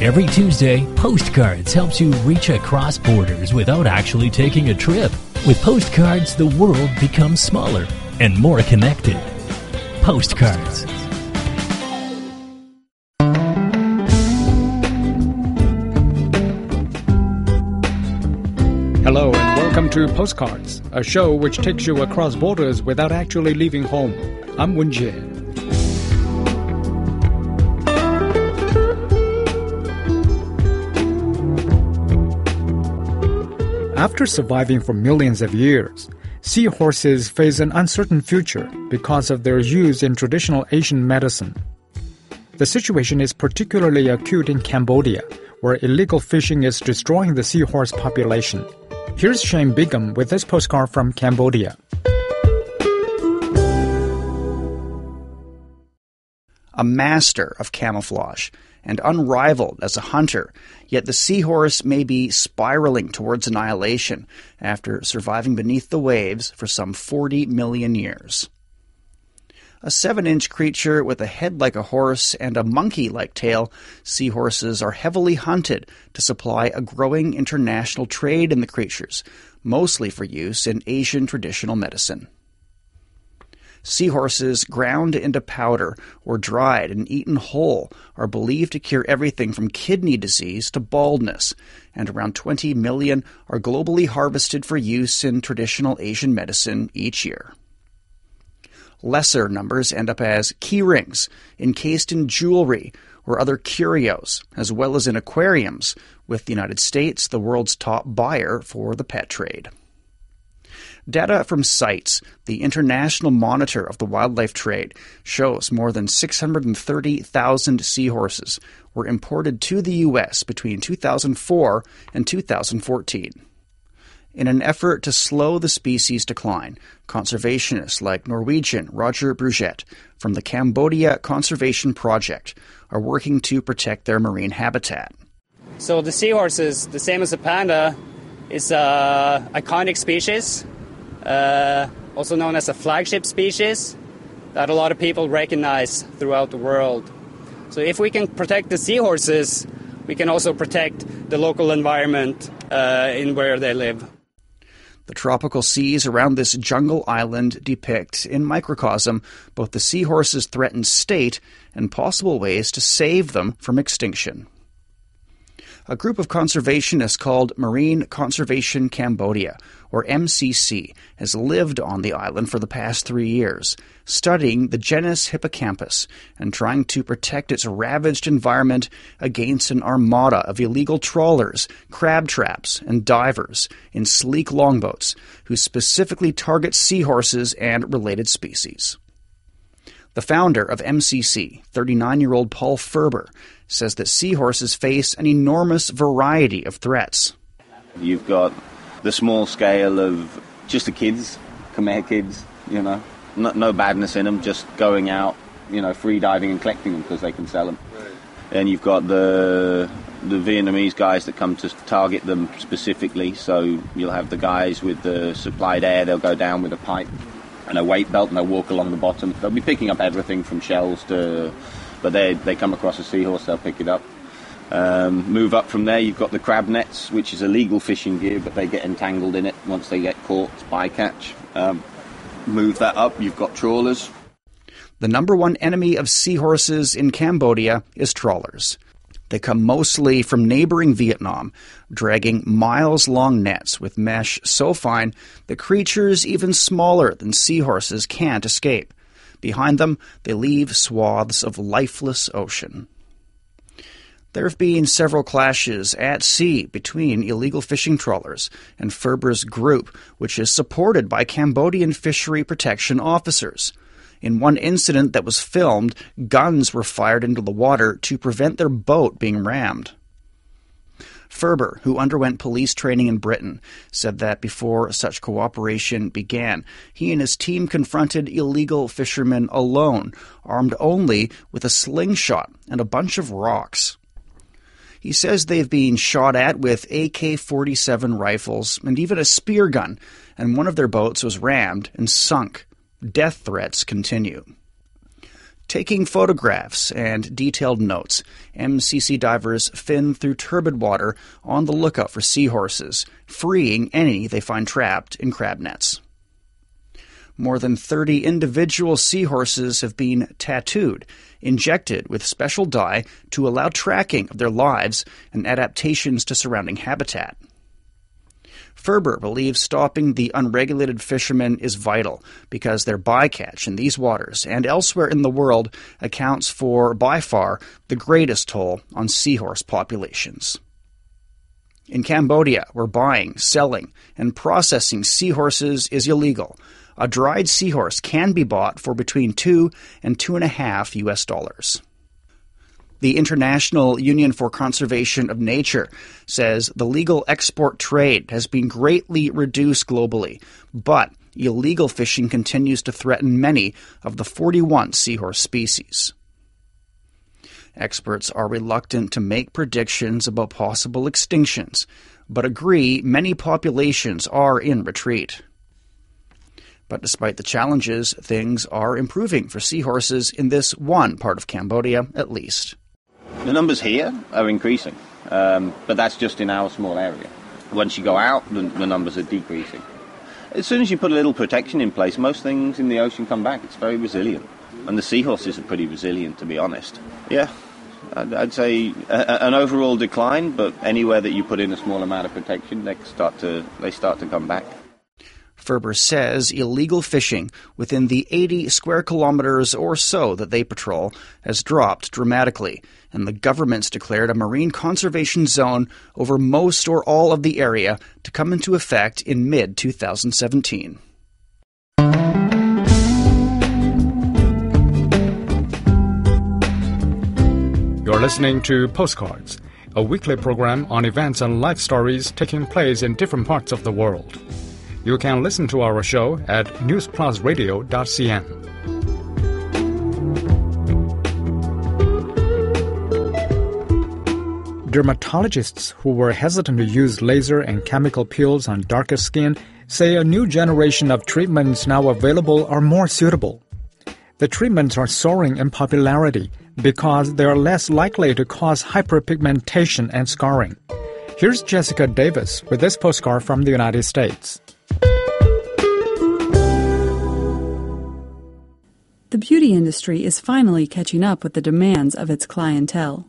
Every Tuesday, Postcards helps you reach across borders without actually taking a trip. With Postcards, the world becomes smaller and more connected. Postcards. Hello and welcome to Postcards, a show which takes you across borders without actually leaving home. I'm Wen Jie. After surviving for millions of years, seahorses face an uncertain future because of their use in traditional Asian medicine. The situation is particularly acute in Cambodia, where illegal fishing is destroying the seahorse population. Here's Shane Bigham with this postcard from Cambodia. A master of camouflage and unrivaled as a hunter, yet the seahorse may be spiraling towards annihilation after surviving beneath the waves for some 40 million years. A seven inch creature with a head like a horse and a monkey like tail, seahorses are heavily hunted to supply a growing international trade in the creatures, mostly for use in Asian traditional medicine. Seahorses ground into powder or dried and eaten whole are believed to cure everything from kidney disease to baldness, and around 20 million are globally harvested for use in traditional Asian medicine each year. Lesser numbers end up as key rings, encased in jewelry or other curios, as well as in aquariums, with the United States the world's top buyer for the pet trade. Data from CITES, the international monitor of the wildlife trade, shows more than 630,000 seahorses were imported to the U.S. between 2004 and 2014. In an effort to slow the species decline, conservationists like Norwegian Roger Bruget from the Cambodia Conservation Project are working to protect their marine habitat. So the seahorse is the same as the panda. It's a iconic species, uh, also known as a flagship species that a lot of people recognize throughout the world. So if we can protect the seahorses, we can also protect the local environment uh, in where they live. The tropical seas around this jungle island depict, in microcosm, both the seahorse's threatened state and possible ways to save them from extinction. A group of conservationists called Marine Conservation Cambodia, or MCC, has lived on the island for the past three years, studying the genus Hippocampus and trying to protect its ravaged environment against an armada of illegal trawlers, crab traps, and divers in sleek longboats who specifically target seahorses and related species. The founder of MCC, 39 year old Paul Ferber, says that seahorses face an enormous variety of threats. You've got the small scale of just the kids, Khmer kids, you know, no, no badness in them, just going out, you know, free diving and collecting them because they can sell them. Right. And you've got the the Vietnamese guys that come to target them specifically. So you'll have the guys with the supplied air, they'll go down with a pipe and a weight belt and they'll walk along the bottom. They'll be picking up everything from shells to, but they they come across a seahorse, they'll pick it up. Um, move up from there, you've got the crab nets, which is illegal fishing gear, but they get entangled in it once they get caught. It's bycatch. Um, move that up, you've got trawlers. The number one enemy of seahorses in Cambodia is trawlers. They come mostly from neighboring Vietnam, dragging miles long nets with mesh so fine that creatures even smaller than seahorses can't escape. Behind them, they leave swaths of lifeless ocean. There have been several clashes at sea between illegal fishing trawlers and Ferber's group, which is supported by Cambodian fishery protection officers. In one incident that was filmed, guns were fired into the water to prevent their boat being rammed. Ferber, who underwent police training in Britain, said that before such cooperation began, he and his team confronted illegal fishermen alone, armed only with a slingshot and a bunch of rocks. He says they've been shot at with AK 47 rifles and even a spear gun, and one of their boats was rammed and sunk. Death threats continue. Taking photographs and detailed notes, MCC divers fin through turbid water on the lookout for seahorses, freeing any they find trapped in crab nets. More than 30 individual seahorses have been tattooed, injected with special dye to allow tracking of their lives and adaptations to surrounding habitat. Ferber believes stopping the unregulated fishermen is vital because their bycatch in these waters and elsewhere in the world accounts for, by far, the greatest toll on seahorse populations. In Cambodia, where buying, selling, and processing seahorses is illegal, a dried seahorse can be bought for between two and two and a half US dollars. The International Union for Conservation of Nature says the legal export trade has been greatly reduced globally, but illegal fishing continues to threaten many of the 41 seahorse species. Experts are reluctant to make predictions about possible extinctions, but agree many populations are in retreat. But despite the challenges, things are improving for seahorses in this one part of Cambodia, at least. The numbers here are increasing, um, but that's just in our small area. Once you go out, the, the numbers are decreasing. As soon as you put a little protection in place, most things in the ocean come back. It's very resilient. And the seahorses are pretty resilient, to be honest. Yeah, I'd, I'd say a, an overall decline, but anywhere that you put in a small amount of protection, they start to they start to come back. Ferber says illegal fishing within the 80 square kilometers or so that they patrol has dropped dramatically, and the government's declared a marine conservation zone over most or all of the area to come into effect in mid 2017. You're listening to Postcards, a weekly program on events and life stories taking place in different parts of the world. You can listen to our show at newsplusradio.cn. Dermatologists who were hesitant to use laser and chemical peels on darker skin say a new generation of treatments now available are more suitable. The treatments are soaring in popularity because they are less likely to cause hyperpigmentation and scarring. Here's Jessica Davis with this postcard from the United States. The beauty industry is finally catching up with the demands of its clientele.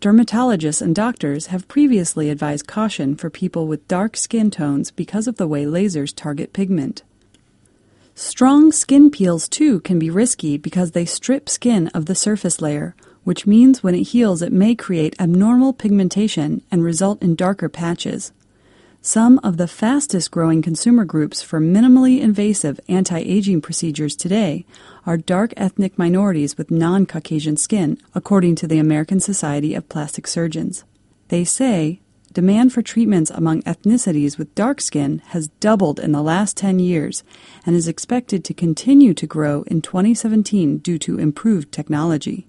Dermatologists and doctors have previously advised caution for people with dark skin tones because of the way lasers target pigment. Strong skin peels, too, can be risky because they strip skin of the surface layer, which means when it heals, it may create abnormal pigmentation and result in darker patches. Some of the fastest growing consumer groups for minimally invasive anti aging procedures today are dark ethnic minorities with non Caucasian skin, according to the American Society of Plastic Surgeons. They say demand for treatments among ethnicities with dark skin has doubled in the last 10 years and is expected to continue to grow in 2017 due to improved technology.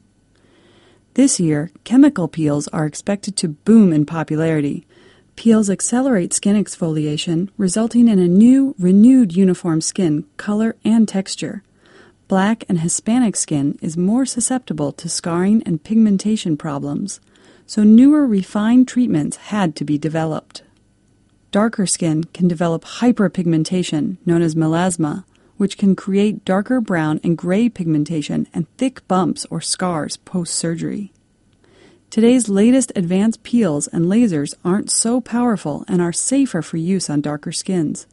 This year, chemical peels are expected to boom in popularity. Peels accelerate skin exfoliation, resulting in a new, renewed uniform skin, color, and texture. Black and Hispanic skin is more susceptible to scarring and pigmentation problems, so newer refined treatments had to be developed. Darker skin can develop hyperpigmentation, known as melasma, which can create darker brown and gray pigmentation and thick bumps or scars post surgery. Today's latest advanced peels and lasers aren't so powerful and are safer for use on darker skins.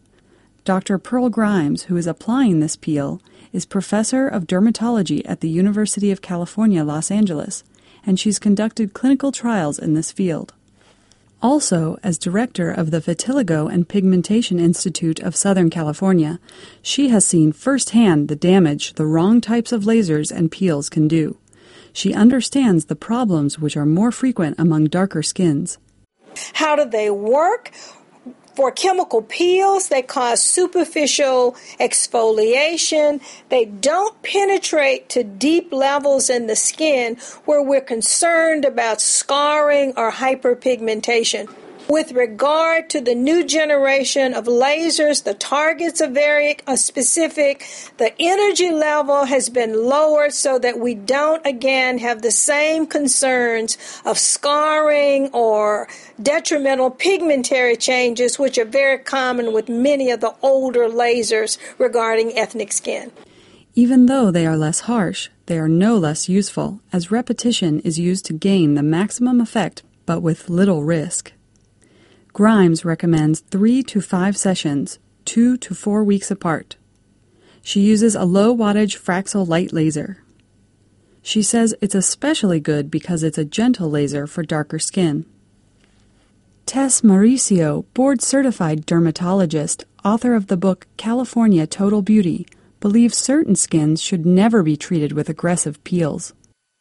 Dr. Pearl Grimes, who is applying this peel, is professor of dermatology at the University of California, Los Angeles, and she's conducted clinical trials in this field. Also, as director of the Vitiligo and Pigmentation Institute of Southern California, she has seen firsthand the damage the wrong types of lasers and peels can do. She understands the problems which are more frequent among darker skins. How do they work? For chemical peels, they cause superficial exfoliation. They don't penetrate to deep levels in the skin where we're concerned about scarring or hyperpigmentation. With regard to the new generation of lasers, the targets are very uh, specific. The energy level has been lowered so that we don't again have the same concerns of scarring or detrimental pigmentary changes, which are very common with many of the older lasers regarding ethnic skin. Even though they are less harsh, they are no less useful, as repetition is used to gain the maximum effect but with little risk. Grimes recommends three to five sessions, two to four weeks apart. She uses a low wattage Fraxel light laser. She says it's especially good because it's a gentle laser for darker skin. Tess Mauricio, board certified dermatologist, author of the book California Total Beauty, believes certain skins should never be treated with aggressive peels.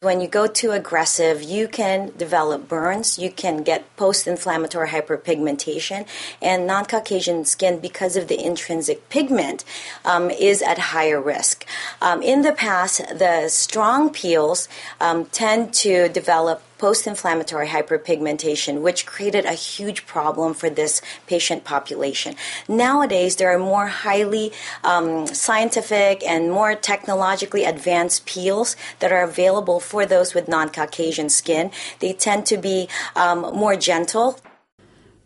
When you go too aggressive, you can develop burns, you can get post inflammatory hyperpigmentation, and non Caucasian skin, because of the intrinsic pigment, um, is at higher risk. Um, in the past, the strong peels um, tend to develop post inflammatory hyperpigmentation, which created a huge problem for this patient population. Nowadays, there are more highly um, scientific and more technologically advanced peels that are available for those with non Caucasian skin. They tend to be um, more gentle.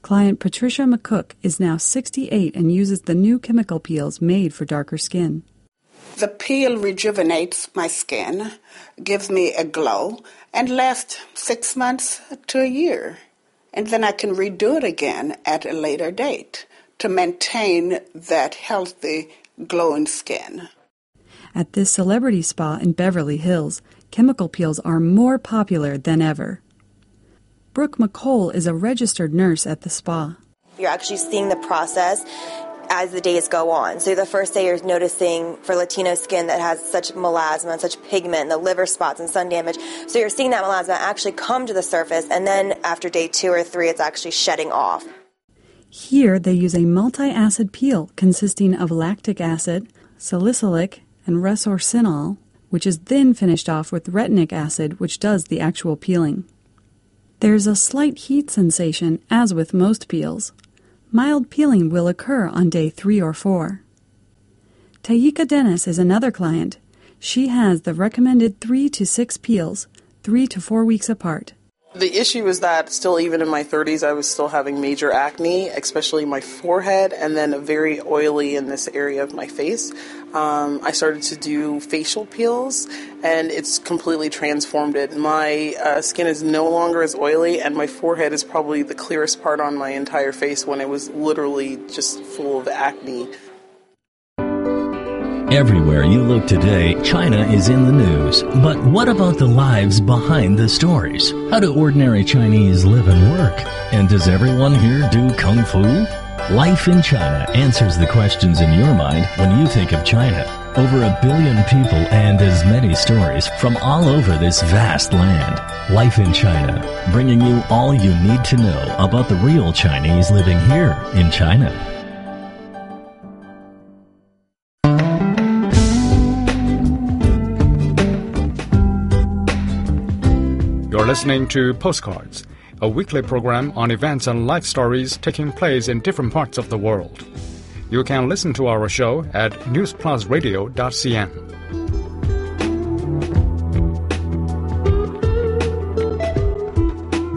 Client Patricia McCook is now 68 and uses the new chemical peels made for darker skin. The peel rejuvenates my skin, gives me a glow, and lasts six months to a year. And then I can redo it again at a later date to maintain that healthy, glowing skin. At this celebrity spa in Beverly Hills, chemical peels are more popular than ever. Brooke McCole is a registered nurse at the spa. You're actually seeing the process as the days go on. So the first day you're noticing for Latino skin that has such melasma and such pigment, and the liver spots and sun damage. So you're seeing that melasma actually come to the surface, and then after day two or three, it's actually shedding off. Here they use a multi acid peel consisting of lactic acid, salicylic, and resorcinol, which is then finished off with retinoic acid, which does the actual peeling. There's a slight heat sensation, as with most peels, mild peeling will occur on day three or four. Taika Dennis is another client. She has the recommended three to six peels, three to four weeks apart. The issue is that still, even in my 30s, I was still having major acne, especially my forehead, and then very oily in this area of my face. Um, I started to do facial peels, and it's completely transformed it. My uh, skin is no longer as oily, and my forehead is probably the clearest part on my entire face when it was literally just full of acne. Everywhere you look today, China is in the news. But what about the lives behind the stories? How do ordinary Chinese live and work? And does everyone here do kung fu? Life in China answers the questions in your mind when you think of China. Over a billion people and as many stories from all over this vast land. Life in China, bringing you all you need to know about the real Chinese living here in China. You're listening to Postcards, a weekly program on events and life stories taking place in different parts of the world. You can listen to our show at newsplusradio.cn.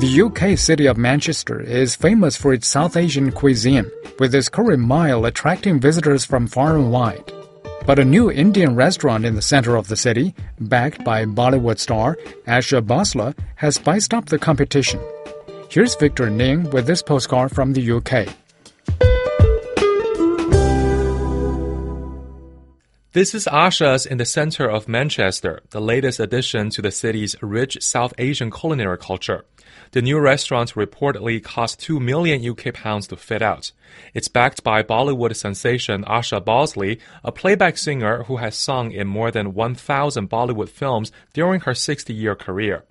The UK city of Manchester is famous for its South Asian cuisine, with its curry mile attracting visitors from far and wide. But a new Indian restaurant in the center of the city, backed by Bollywood star Asha Bhosle, has spiced up the competition. Here's Victor Ning with this postcard from the UK. This is Asha's in the center of Manchester, the latest addition to the city's rich South Asian culinary culture. The new restaurant reportedly cost 2 million UK pounds to fit out. It's backed by Bollywood sensation Asha Bhosle, a playback singer who has sung in more than 1,000 Bollywood films during her 60 year career.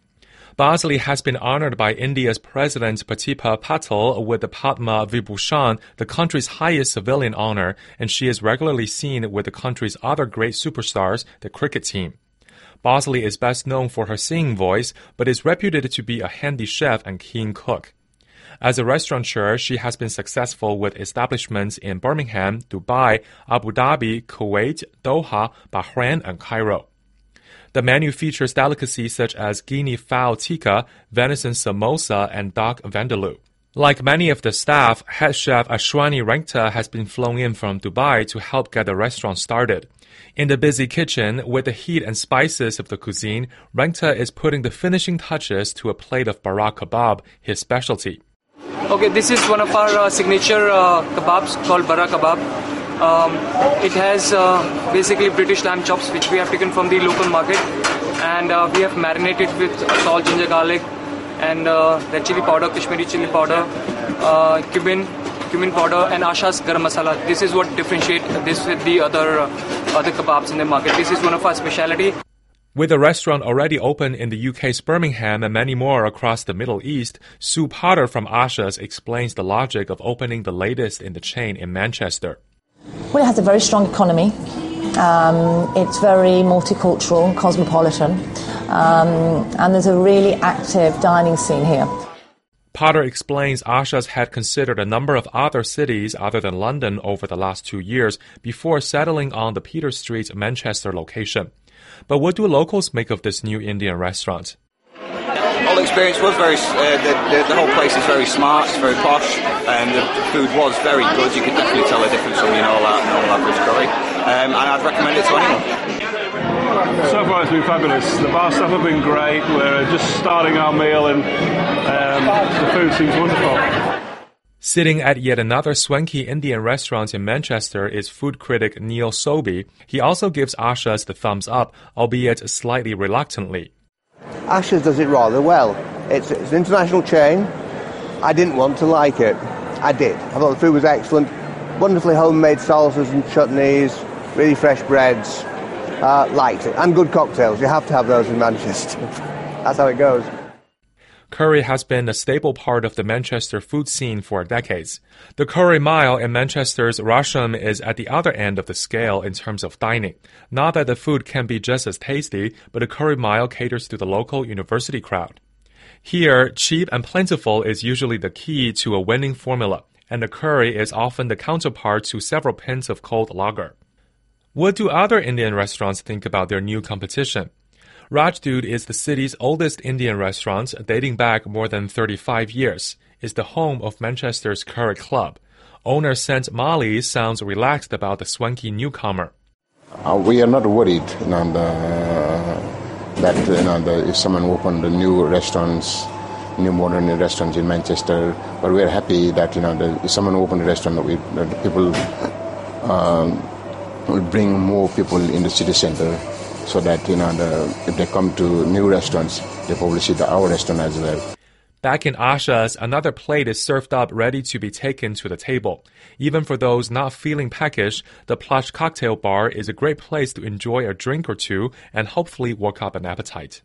Bhosle has been honored by India's President Pratibha Patil with the Padma Vibhushan, the country's highest civilian honor, and she is regularly seen with the country's other great superstars, the cricket team. Bhosle is best known for her singing voice, but is reputed to be a handy chef and keen cook. As a restaurateur, she has been successful with establishments in Birmingham, Dubai, Abu Dhabi, Kuwait, Doha, Bahrain, and Cairo. The menu features delicacies such as guinea fowl tikka, venison samosa, and duck vindaloo. Like many of the staff, head chef Ashwani Rengta has been flown in from Dubai to help get the restaurant started. In the busy kitchen, with the heat and spices of the cuisine, Rengta is putting the finishing touches to a plate of barak kebab, his specialty. Okay, this is one of our uh, signature uh, kebabs called barak kebab. Um, it has uh, basically British lamb chops, which we have taken from the local market, and uh, we have marinated with salt, ginger, garlic, and uh, red chili powder, Kashmiri chili powder, uh, cumin, cumin powder, and Asha's garam masala. This is what differentiate this with the other uh, other kebabs in the market. This is one of our specialty. With a restaurant already open in the UK's Birmingham and many more across the Middle East, Sue Potter from Asha's explains the logic of opening the latest in the chain in Manchester. Well, it has a very strong economy. Um, it's very multicultural, cosmopolitan, um, and there's a really active dining scene here. Potter explains Asha's had considered a number of other cities other than London over the last two years before settling on the Peter Street Manchester location. But what do locals make of this new Indian restaurant? Whole experience was very, uh, the, the, the, whole place is very smart, it's very posh, and the food was very good. You could definitely tell the difference from, you know, all that normal average curry. Um, and I'd recommend it to anyone. So far it's been fabulous. The bar staff have been great. We're just starting our meal and um, the food seems wonderful. Sitting at yet another swanky Indian restaurant in Manchester is food critic Neil Sobey. He also gives Asha's the thumbs up, albeit slightly reluctantly. Asha's does it rather well. It's, it's an international chain. I didn't want to like it. I did. I thought the food was excellent. Wonderfully homemade salsas and chutneys, really fresh breads. Uh, liked it. And good cocktails. You have to have those in Manchester. That's how it goes. Curry has been a staple part of the Manchester food scene for decades. The Curry Mile in Manchester's Rusholme is at the other end of the scale in terms of dining. Not that the food can be just as tasty, but the Curry Mile caters to the local university crowd. Here, cheap and plentiful is usually the key to a winning formula, and the curry is often the counterpart to several pints of cold lager. What do other Indian restaurants think about their new competition? Rajdoot is the city's oldest Indian restaurant, dating back more than 35 years. It's the home of Manchester's Curry Club. Owner Sant Mali sounds relaxed about the swanky newcomer. Uh, we are not worried you know, the, that you know, the, if someone opened new restaurants, new modern restaurants in Manchester, but we are happy that you know the, if someone opened a restaurant, that, we, people um, will bring more people in the city center so that you know the, if they come to new restaurants, they probably see the, our restaurant as well. Back in Asha's, another plate is served up ready to be taken to the table. Even for those not feeling peckish, the plush cocktail bar is a great place to enjoy a drink or two and hopefully work up an appetite.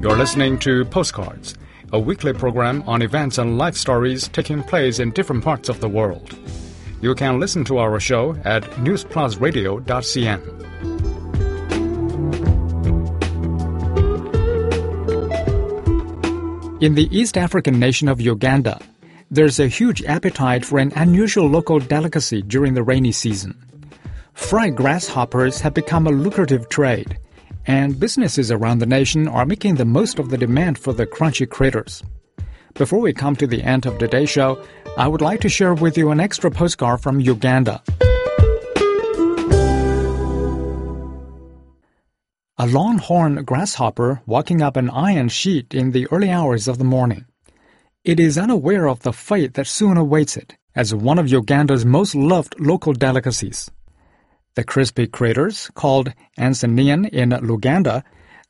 You're listening to Postcards a weekly program on events and life stories taking place in different parts of the world. You can listen to our show at newsplusradio.cn. In the East African nation of Uganda, there's a huge appetite for an unusual local delicacy during the rainy season. Fried grasshoppers have become a lucrative trade and businesses around the nation are making the most of the demand for the crunchy critters. Before we come to the end of today's show, I would like to share with you an extra postcard from Uganda. A longhorn grasshopper walking up an iron sheet in the early hours of the morning. It is unaware of the fate that soon awaits it as one of Uganda's most loved local delicacies. The crispy critters, called nsenene in Luganda,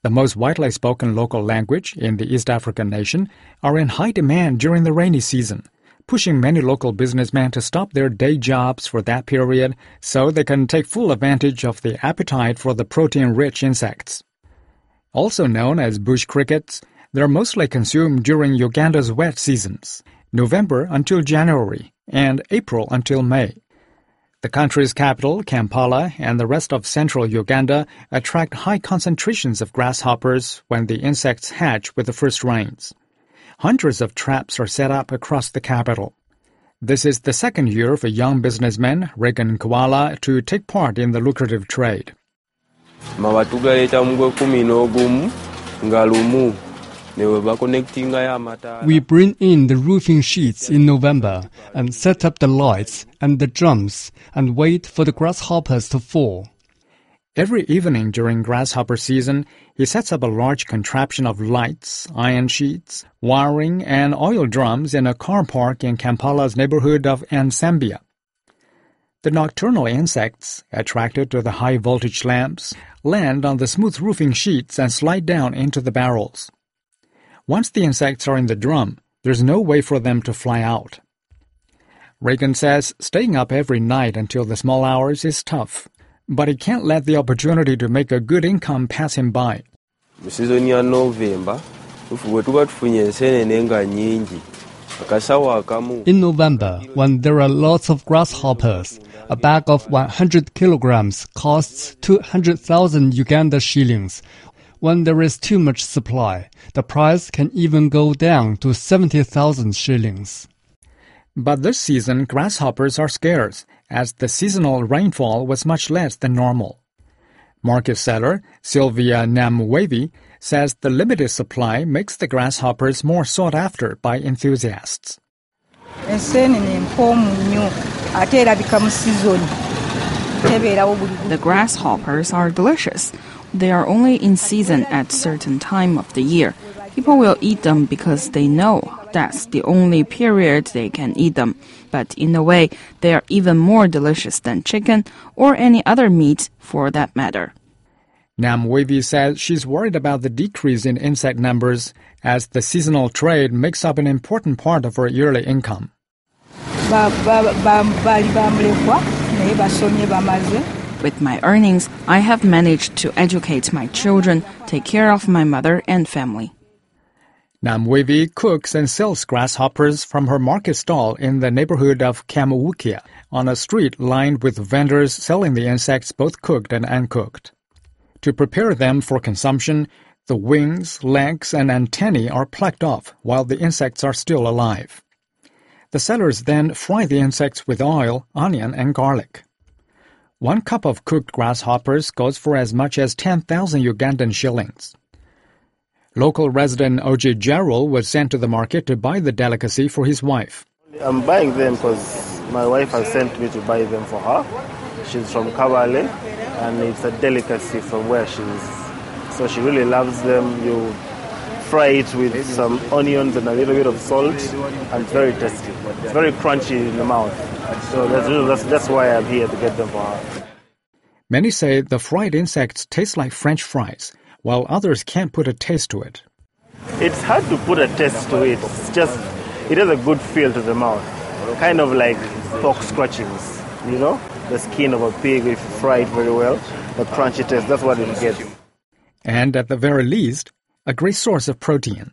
the most widely spoken local language in the East African nation, are in high demand during the rainy season, pushing many local businessmen to stop their day jobs for that period so they can take full advantage of the appetite for the protein-rich insects. Also known as bush crickets, they're mostly consumed during Uganda's wet seasons, November until January and April until May. The country's capital, Kampala, and the rest of central Uganda attract high concentrations of grasshoppers when the insects hatch with the first rains. Hundreds of traps are set up across the capital. This is the second year for young businessman Regan Kwala to take part in the lucrative trade. We bring in the roofing sheets in November and set up the lights and the drums and wait for the grasshoppers to fall. Every evening during grasshopper season, he sets up a large contraption of lights, iron sheets, wiring, and oil drums in a car park in Kampala's neighborhood of Nsambya. The nocturnal insects, attracted to the high voltage lamps, land on the smooth roofing sheets and slide down into the barrels. Once the insects are in the drum, there's no way for them to fly out. Reagan says staying up every night until the small hours is tough, but he can't let the opportunity to make a good income pass him by. In November, when there are lots of grasshoppers, a bag of 100 kilograms costs 200,000 Uganda shillings. When there is too much supply, the price can even go down to 70,000 shillings. But this season, grasshoppers are scarce, as the seasonal rainfall was much less than normal. Market seller Sylvia Namwevi says the limited supply makes the grasshoppers more sought after by enthusiasts. The grasshoppers are delicious. They are only in season at certain time of the year. People will eat them because they know that's the only period they can eat them. But in a way, they are even more delicious than chicken or any other meat for that matter. Namwevi says she's worried about the decrease in insect numbers as the seasonal trade makes up an important part of her yearly income. With my earnings, I have managed to educate my children, take care of my mother and family. Namwevi cooks and sells grasshoppers from her market stall in the neighborhood of Kamwokya on a street lined with vendors selling the insects both cooked and uncooked. To prepare them for consumption, the wings, legs, and antennae are plucked off while the insects are still alive. The sellers then fry the insects with oil, onion, and garlic. One cup of cooked grasshoppers goes for as much as 10,000 Ugandan shillings. Local resident O.J. Gerald was sent to the market to buy the delicacy for his wife. I'm buying them because my wife has sent me to buy them for her. She's from Kabale and it's a delicacy from where she's. So she really loves them. You fry it with some onions and a little bit of salt, and it's very tasty. It's very crunchy in the mouth. So that's, that's, that's why I'm here to get them for. Many say the fried insects taste like French fries, while others can't put a taste to it. It's hard to put a taste to it. It's just, it has a good feel to the mouth. Kind of like pork scratchings, you know? The skin of a pig if fried very well. The crunchy taste, that's what it gets. And at the very least, a great source of protein.